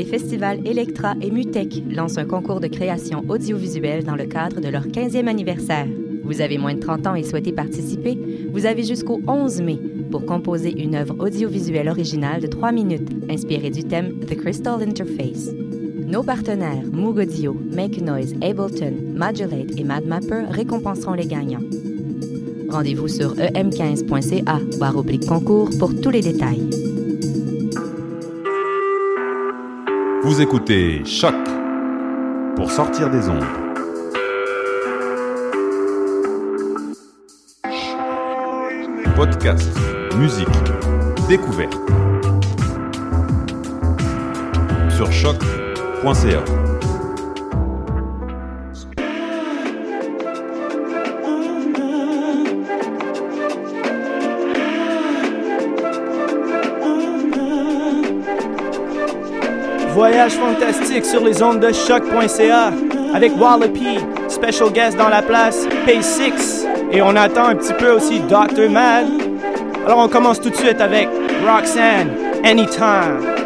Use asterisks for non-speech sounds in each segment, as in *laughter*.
Les festivals Electra et Mutec lancent un concours de création audiovisuelle dans le cadre de leur 15e anniversaire. Vous avez moins de 30 ans et souhaitez participer? Vous avez jusqu'au 11 mai pour composer une œuvre audiovisuelle originale de 3 minutes inspirée du thème The Crystal Interface. Nos partenaires Moog Audio, Make Noise, Ableton, Modulate et MadMapper récompenseront les gagnants. Rendez-vous sur em15.ca barre oblique concours pour tous les détails. Vous écoutez Choc pour sortir des ondes. Podcast, musique, découverte. Sur choc.ca. Voyage fantastique sur les ondes de choc.ca avec Wallopy, special guest dans la place, Pay 6 et on attend un petit peu aussi Dr. Mad. Alors on commence tout de suite avec Roxanne, Anytime.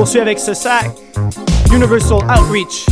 Poursuit avec ce sac, Universal Outreach.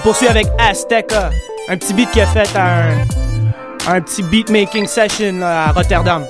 Poursuit avec Azteca, un petit beat qui a fait un, un petit beatmaking session à Rotterdam.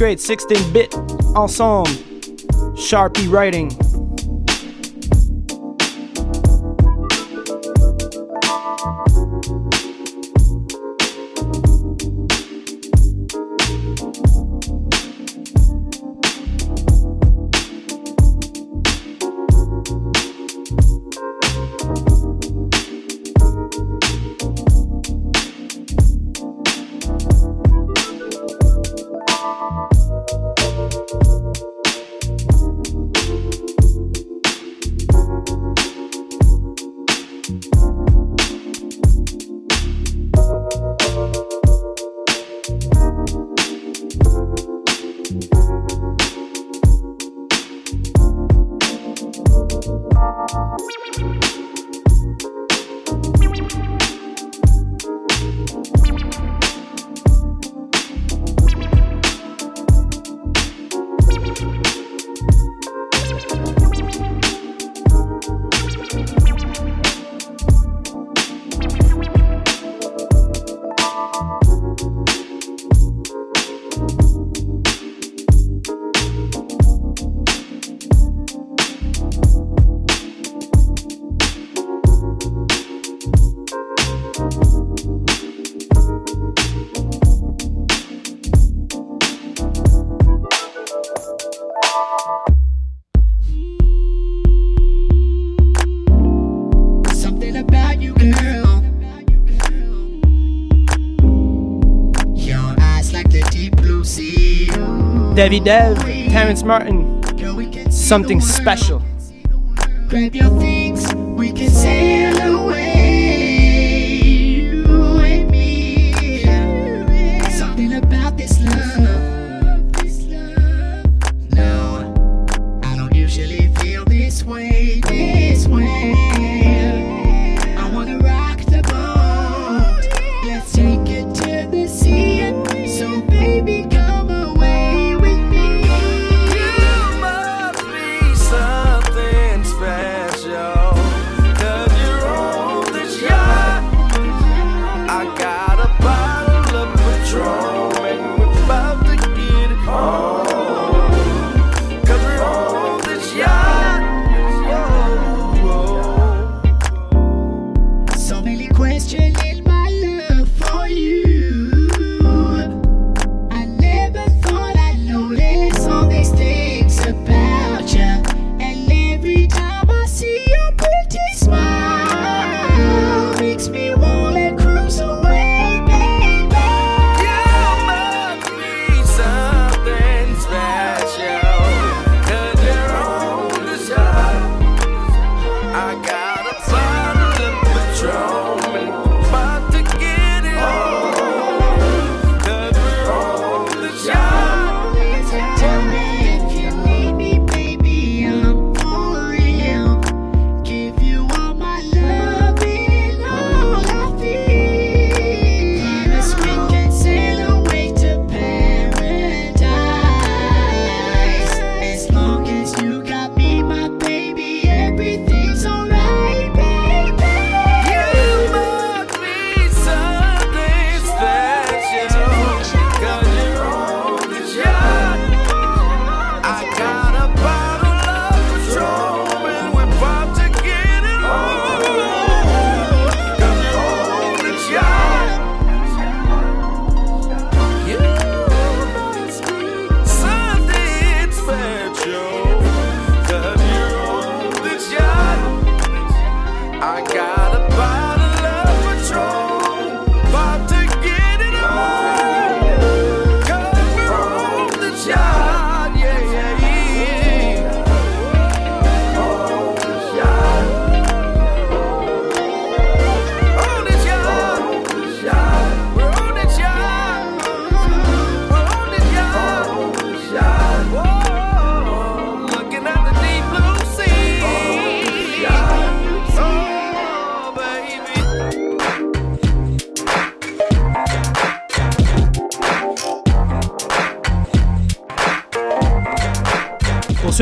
great 16 bit ensemble, Sharpie writing. Heavy Dev, Terrence Martin, something special. Grab your things, we can sail away. Something about this love.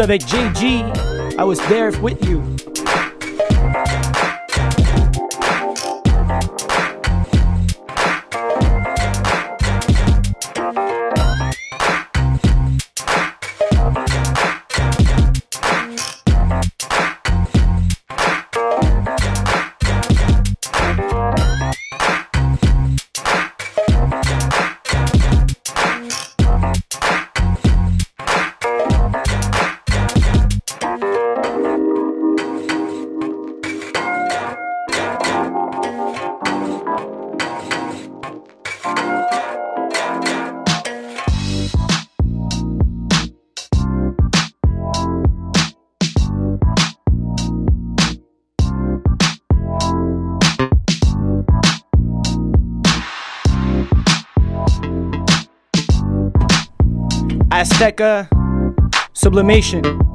Avec JG. I was there with you. Azteca Sublimation.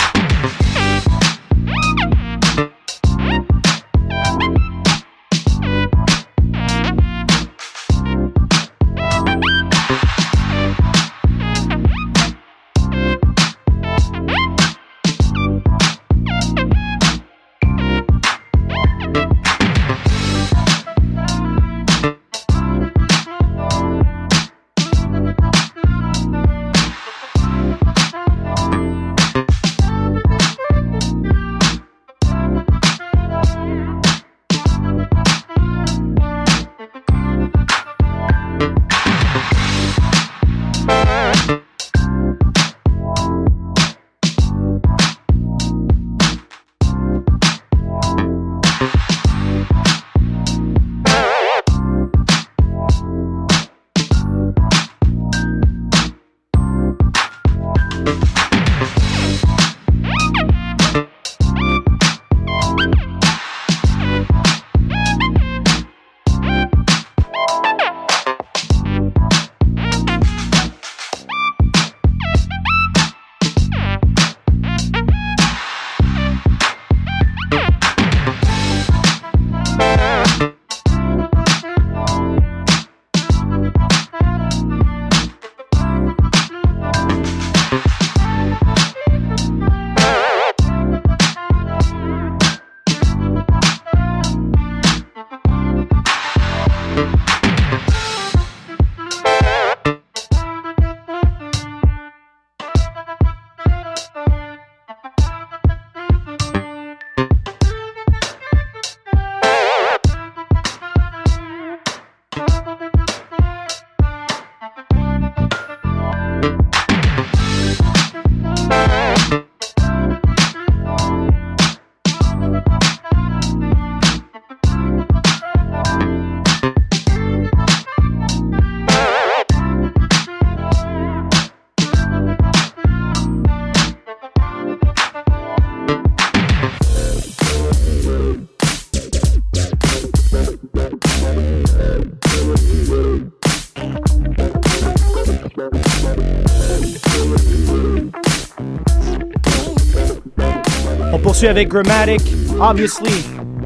Avec Grammatic, obviously,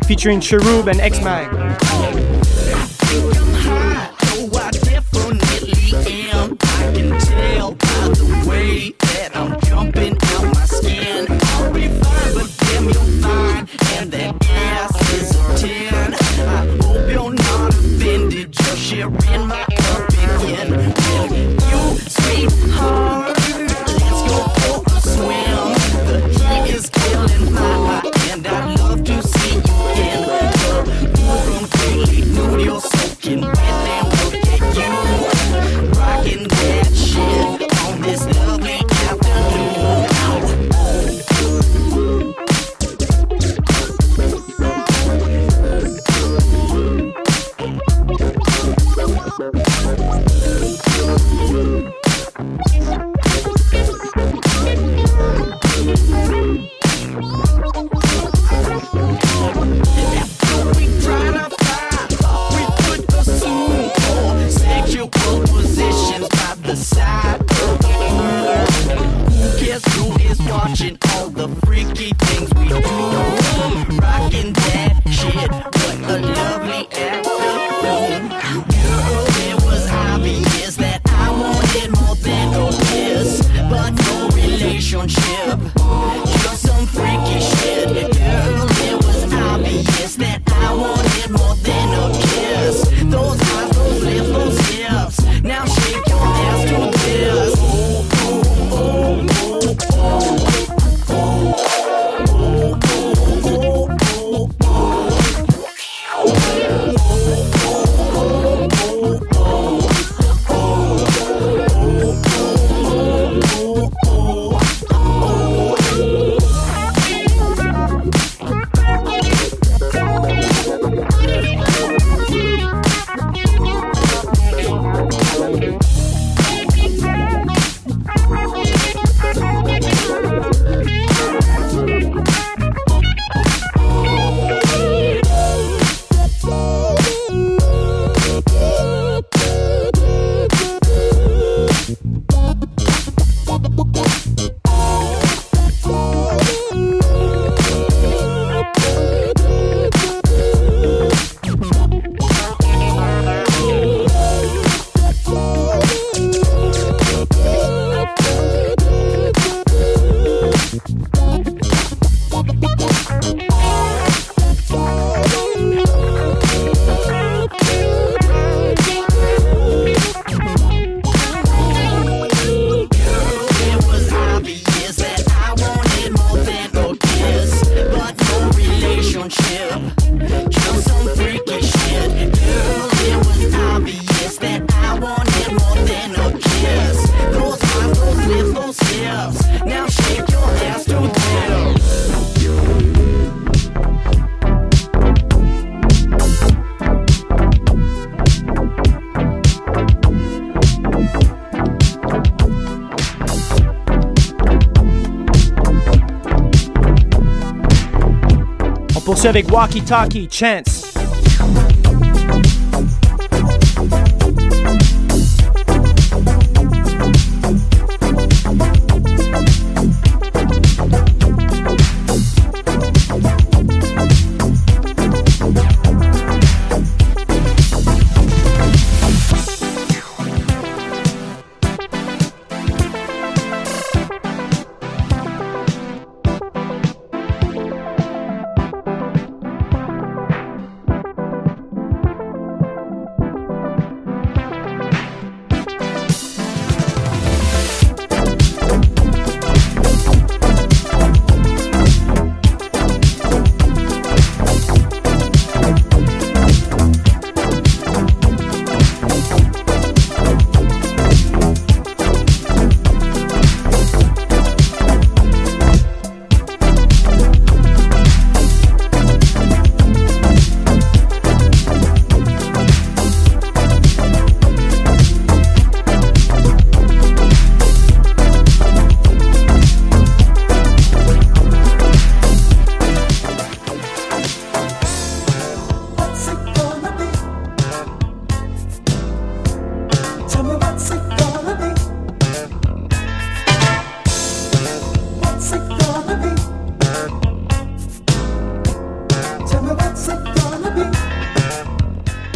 featuring Cherub and X-Mag. watching all the freaky things we do. Rocking that shit, what a lovely pathetic walkie talkie chants.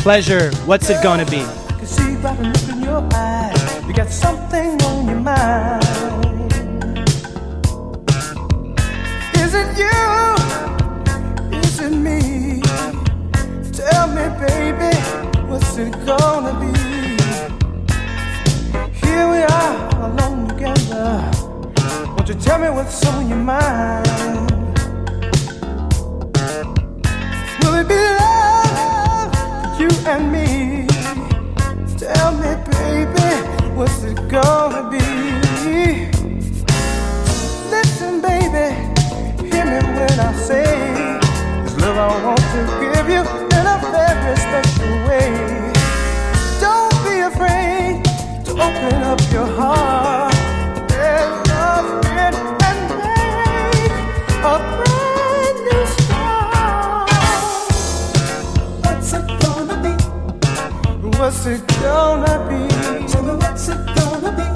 Pleasure, what's it gonna be? See by the look in your you got something on your mind. Is it you? Is it me? Tell me, baby, what's it gonna be? Here we are alone together. Won't you tell me what's on your mind? And me. Tell me, baby, what's it gonna be? Listen, baby, hear me when I say this love I want to give you in a very special way. Don't be afraid to open up your heart. Let love in and make a what's it gonna be? Tell me what's it gonna be?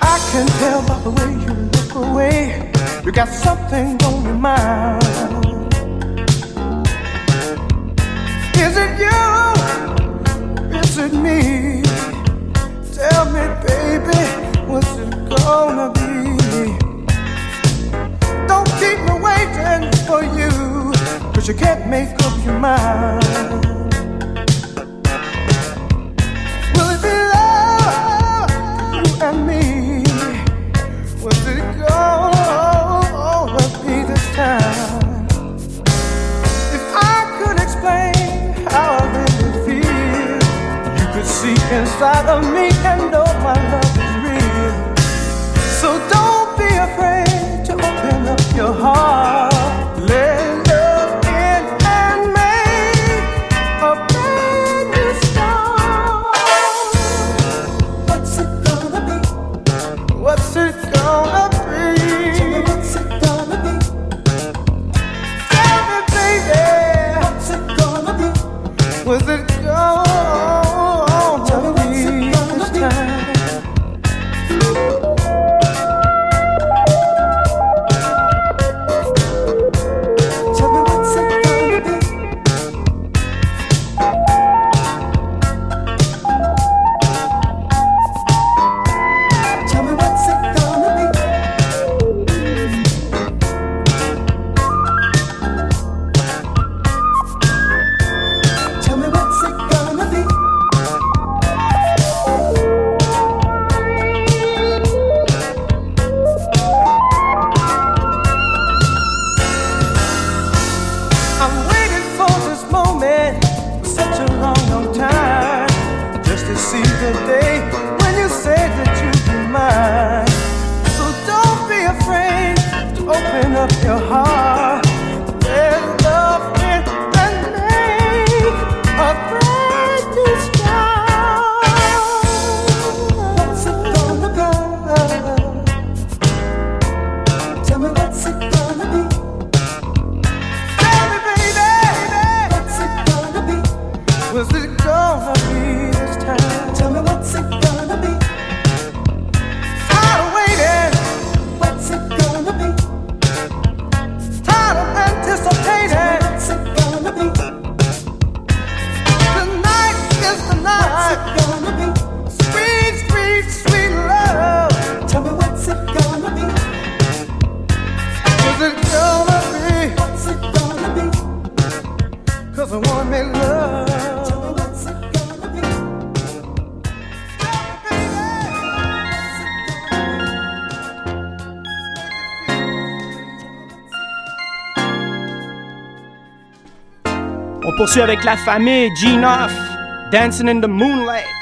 I can tell by the way you look away. You got something on your mind. Is it you? Is it me? Tell me, baby, what's it gonna be? Don't keep me waiting for you, cause you can't make up your mind. See inside of me and know my love is real. So don't be afraid to open up your heart. Avec la famille G-Off, Dancing in the Moonlight.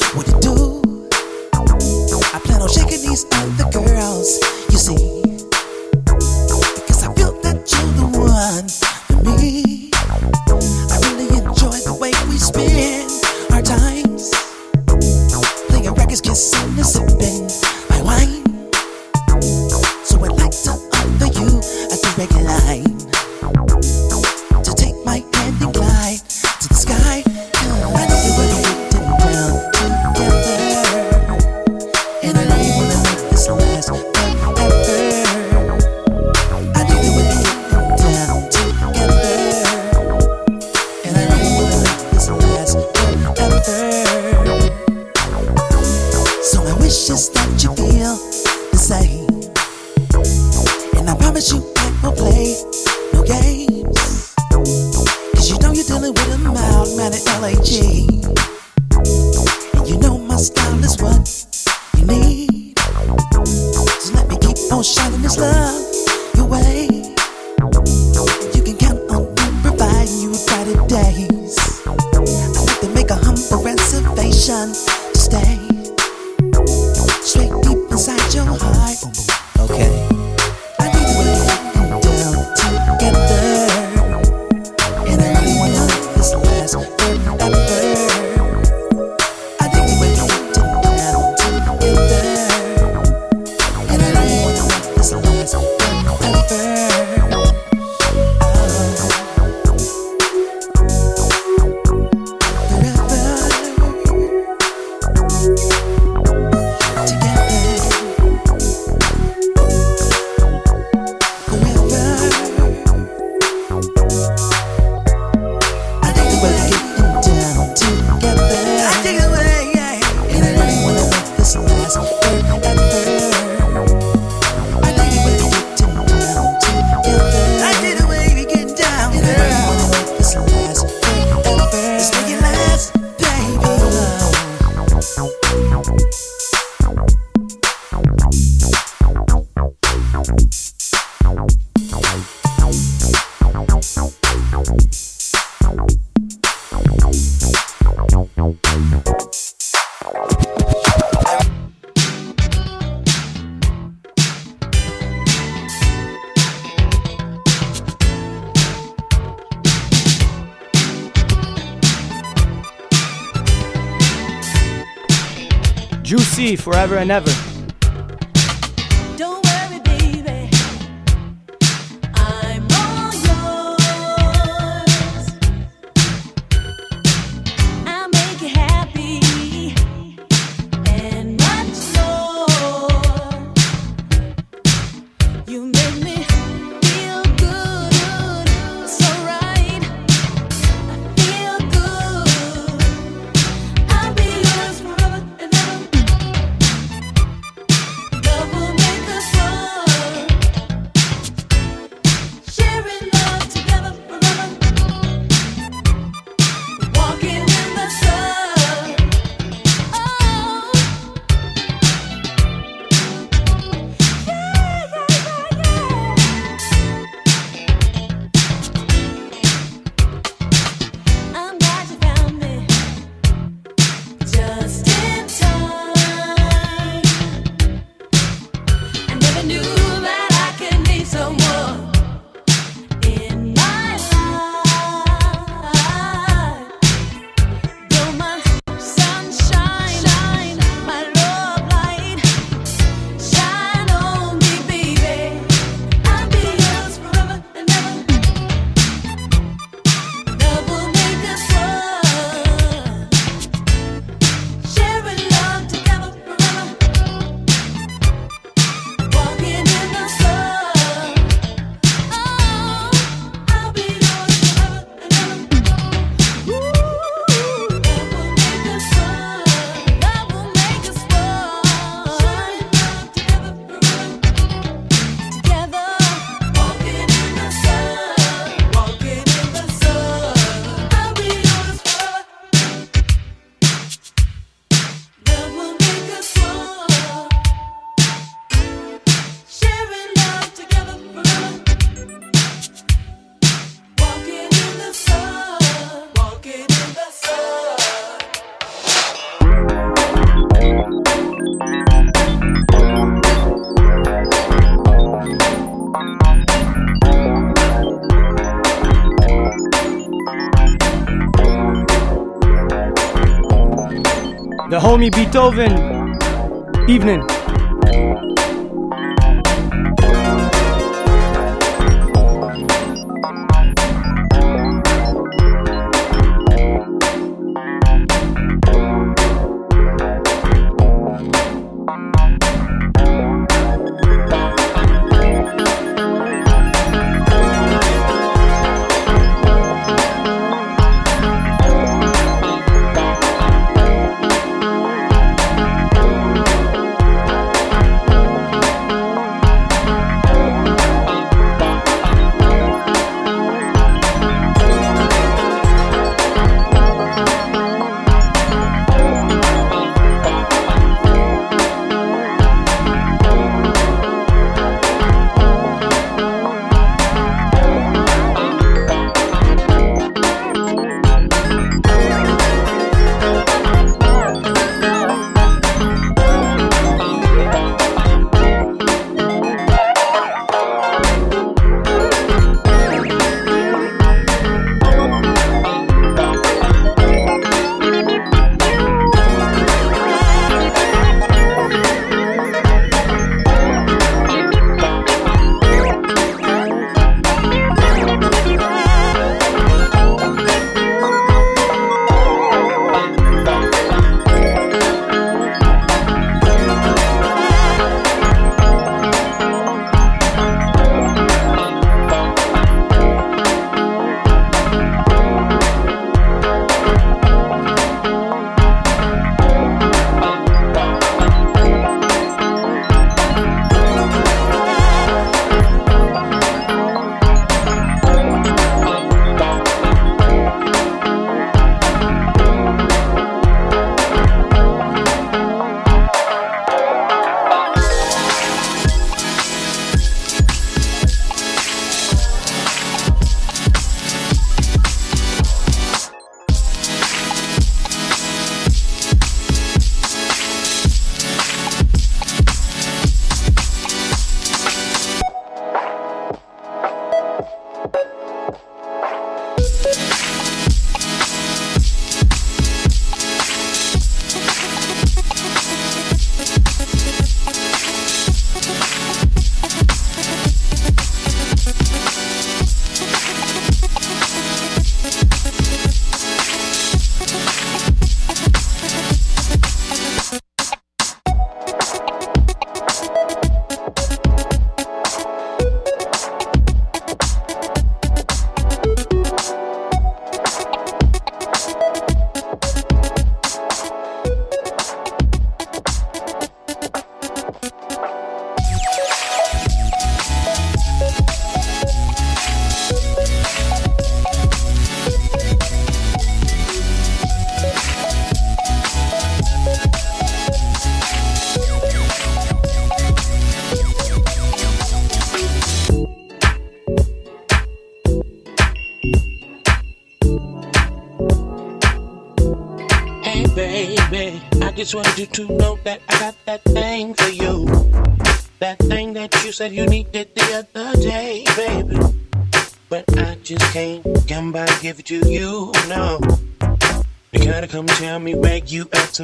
forever and ever.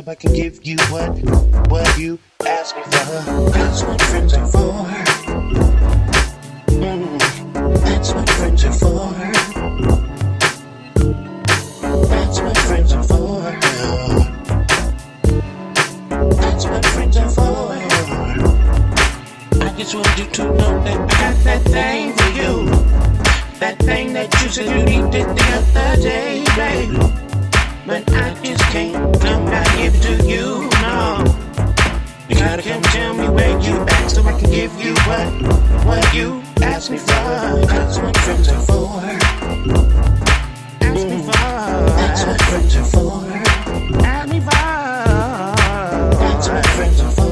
So I can give you what, what you ask me for. That's what friends are for. Mm, that's what friends are for. That's what friends are for. That's what friends are for. I just wanted you to know that I got that thing for you. That thing that you said you needed the other day, baby. But I just can't come back give to you, no. You gotta come tell me where you at so I can give you what, what you ask me for. That's what friends are for. Ask me for. That's what friends are for. Ask me for. That's what friends are for.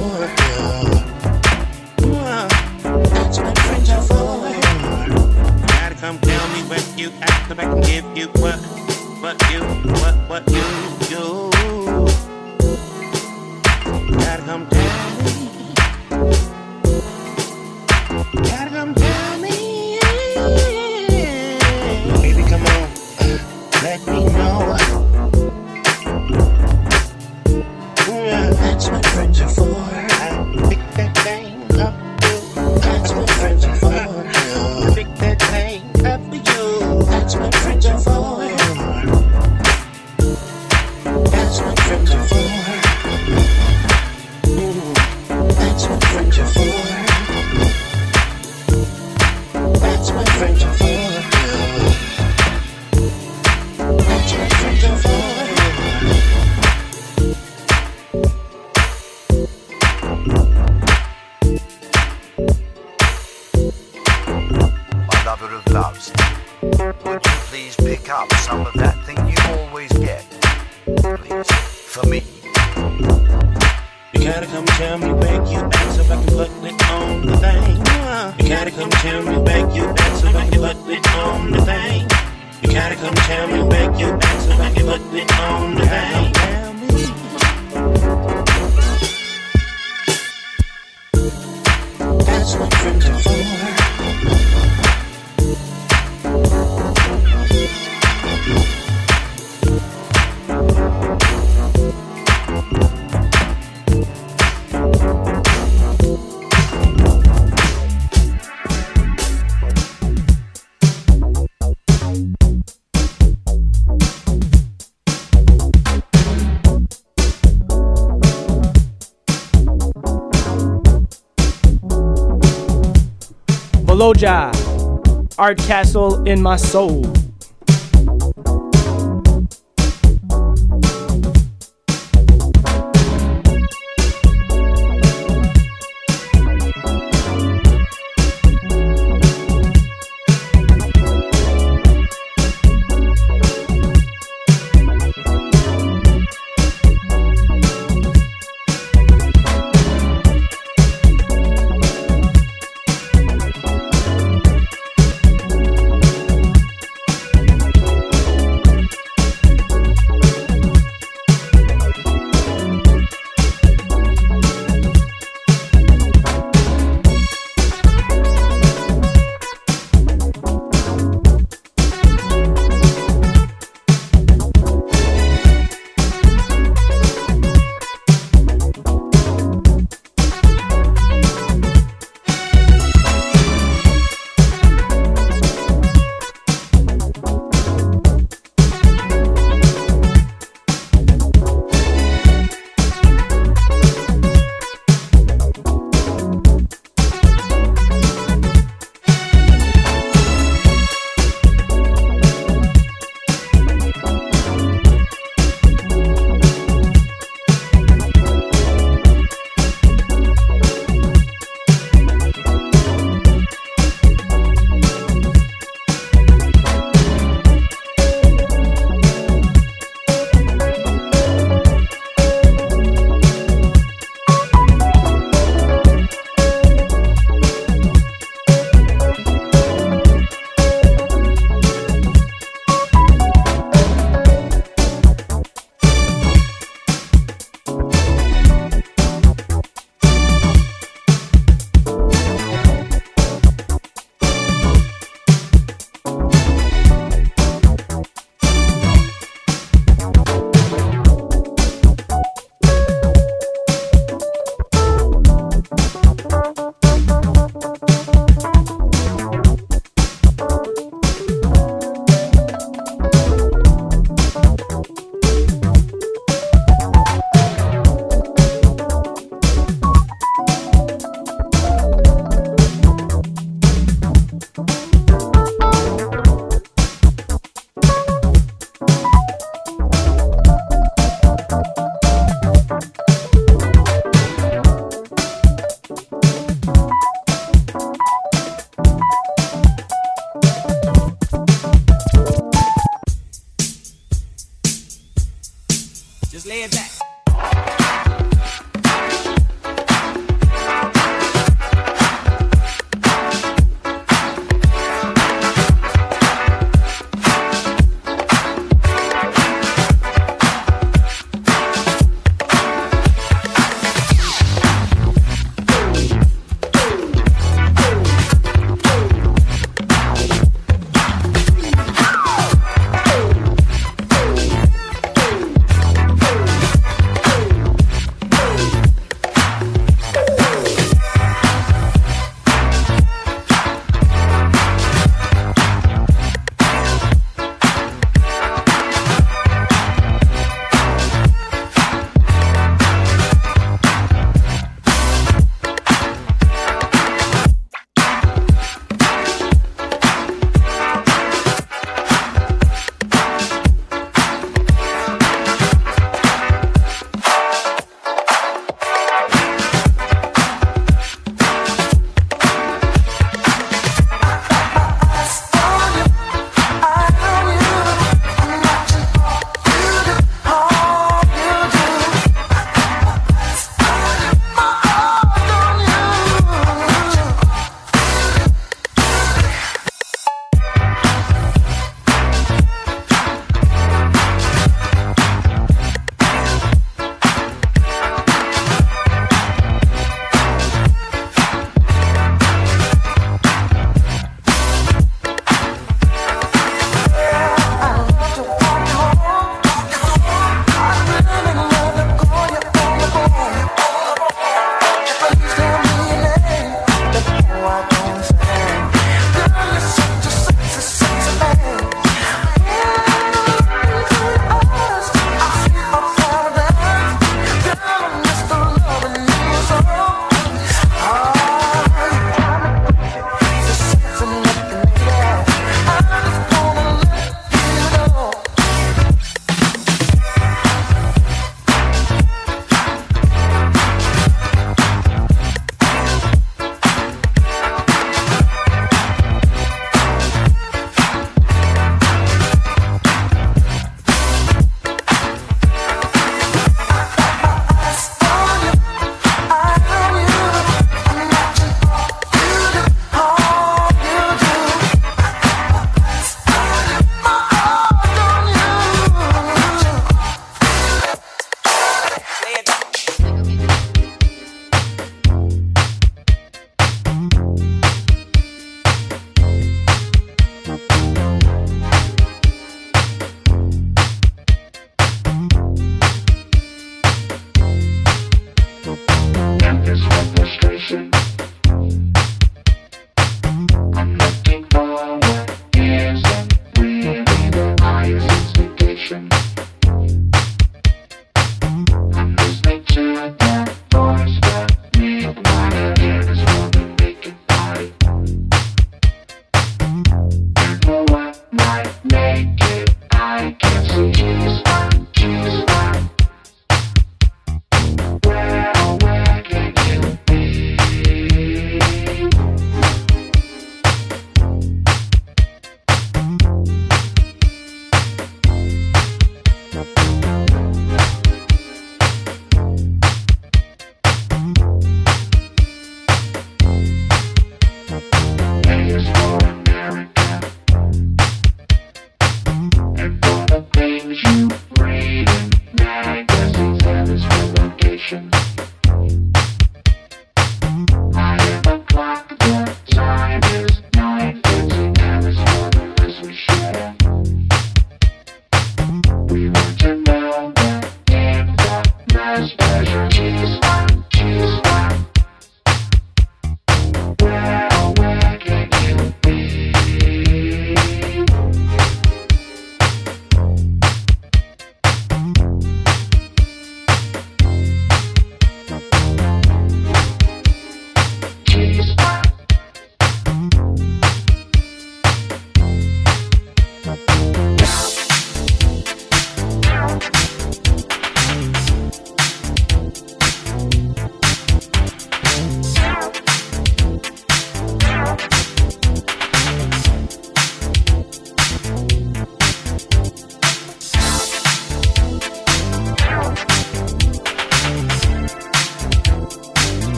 What come tell me where you at so I can give you what, what you, what, what you, you. On the thing. Voloja, Art Castle in my soul.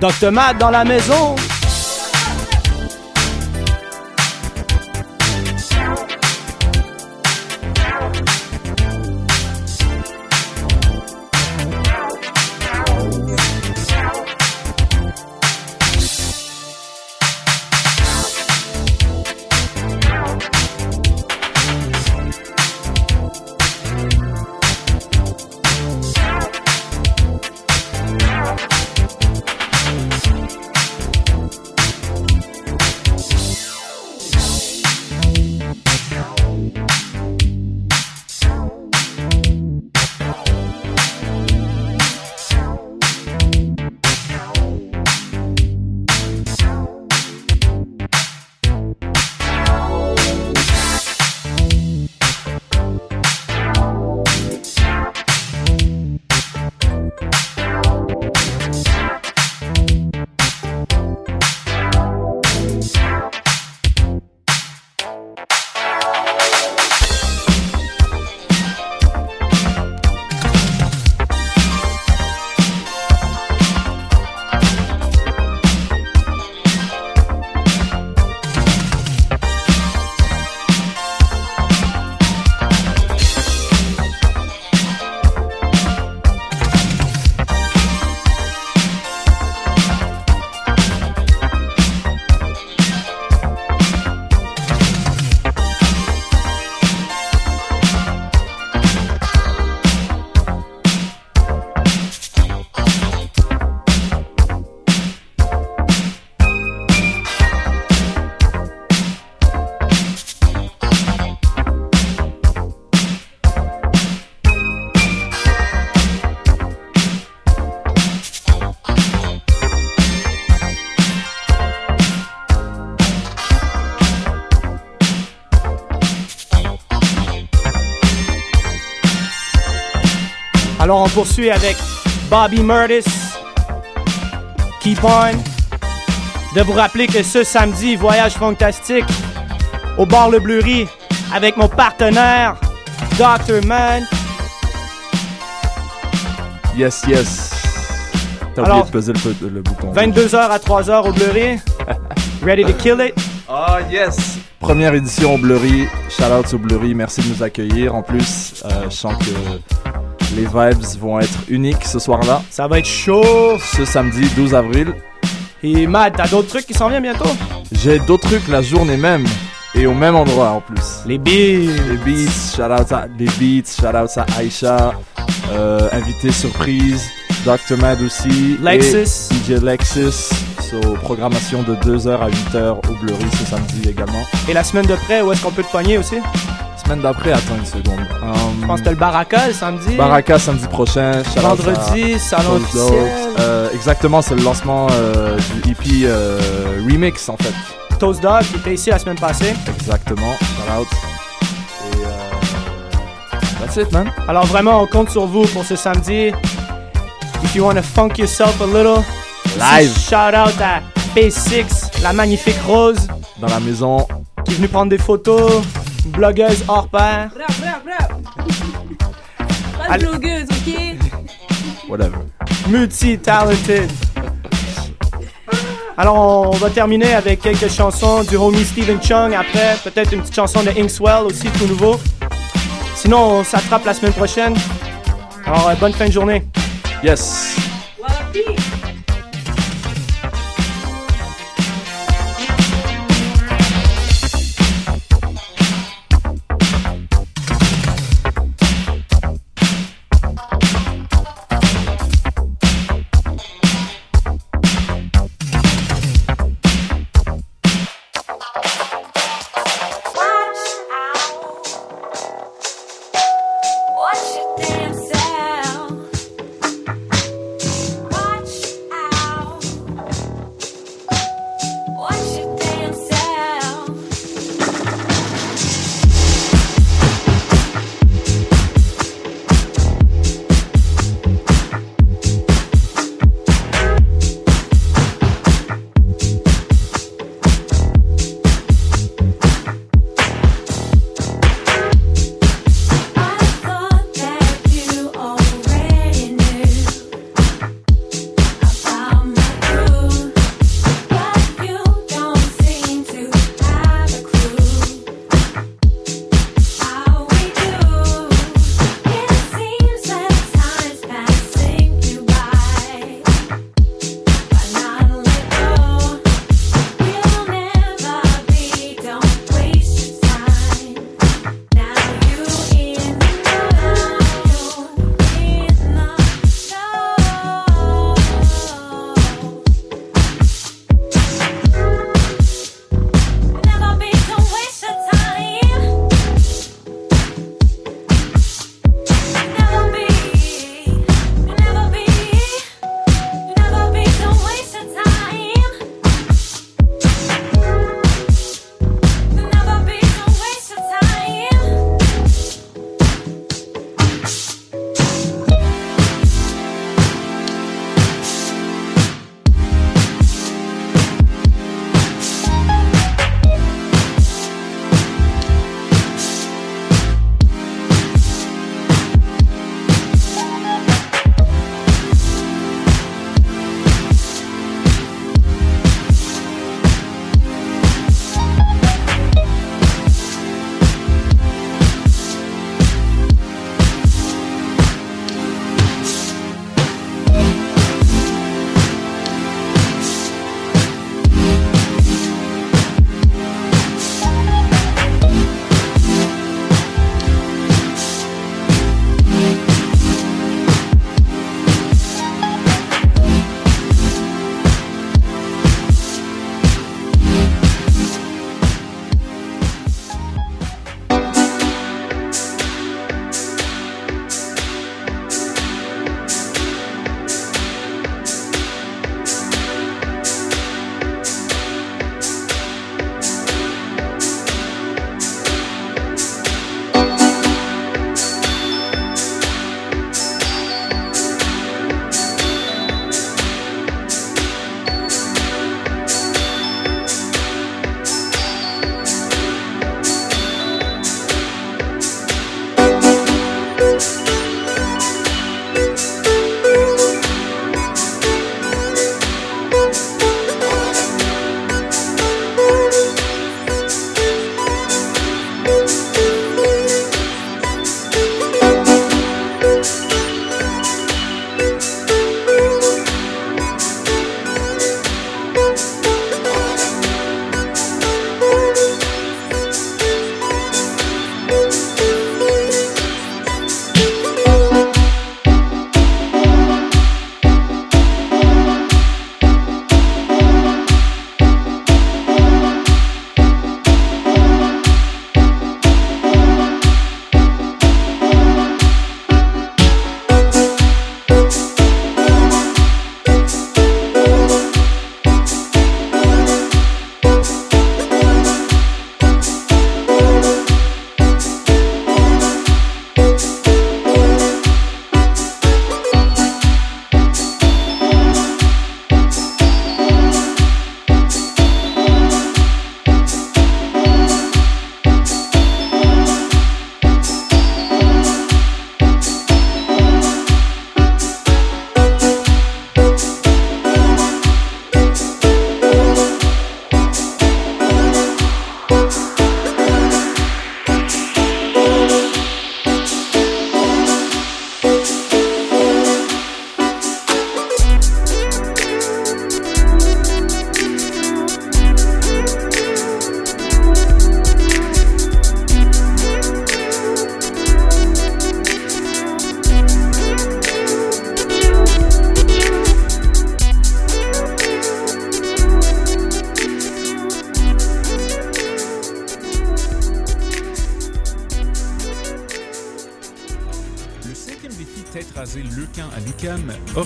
Dr. Matt dans la maison. Alors on poursuit avec Bobby Murtis. Keep on. De vous rappeler que ce samedi, voyage fantastique au bar Le Bleury avec mon partenaire, Dr. Man. Yes, yes. T'as oublié de peser le, le bouton. 22h à 3h au Bleury. *laughs* Ready to kill it? Ah, oh, yes! Première édition au Bleury. Shout out au Bleury. Merci de nous accueillir. En plus, euh, je sens que les vibes vont être uniques ce soir-là. Ça va être chaud. Ce samedi 12 avril. Et Matt, t'as d'autres trucs qui s'en viennent bientôt? J'ai d'autres trucs la journée même. Et au même endroit en plus. Les beats. Les beats. Shout out à les beats. Shout out à Aisha. Euh, invité surprise. Dr. Mad aussi. Lexus. DJ Lexus. So, programmation de 2h à 8h au Bleury ce samedi également. Et la semaine de près, où est-ce qu'on peut te pogner aussi? Semaine d'après, attends une seconde. Je pense que t'as le Baraka le samedi. Baraka samedi prochain. Vendredi, salon officiel. Euh, exactement, c'est le lancement euh, du EP euh, remix en fait. Toast Dog qui était ici la semaine passée. Exactement, shout out. Et euh, that's it man. Alors vraiment, on compte sur vous pour ce samedi. If you want to funk yourself a little, live. Shout out à P6, la magnifique Rose. Dans la maison. Qui est venue prendre des photos. Blogueuse hors pair. Bravo, bravo, bravo. Pas de blogueuse, ok? Whatever. Multi-talented. Alors, on va terminer avec quelques chansons du homie Stephen Chung. Après, peut-être une petite chanson de Inkswell aussi, tout nouveau. Sinon, on s'attrape la semaine prochaine. Alors, euh, bonne fin de journée. Yes.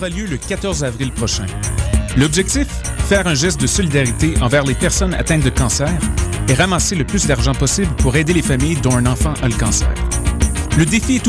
Aura lieu le 14 avril prochain. L'objectif? Faire un geste de solidarité envers les personnes atteintes de cancer et ramasser le plus d'argent possible pour aider les familles dont un enfant a le cancer. Le défi est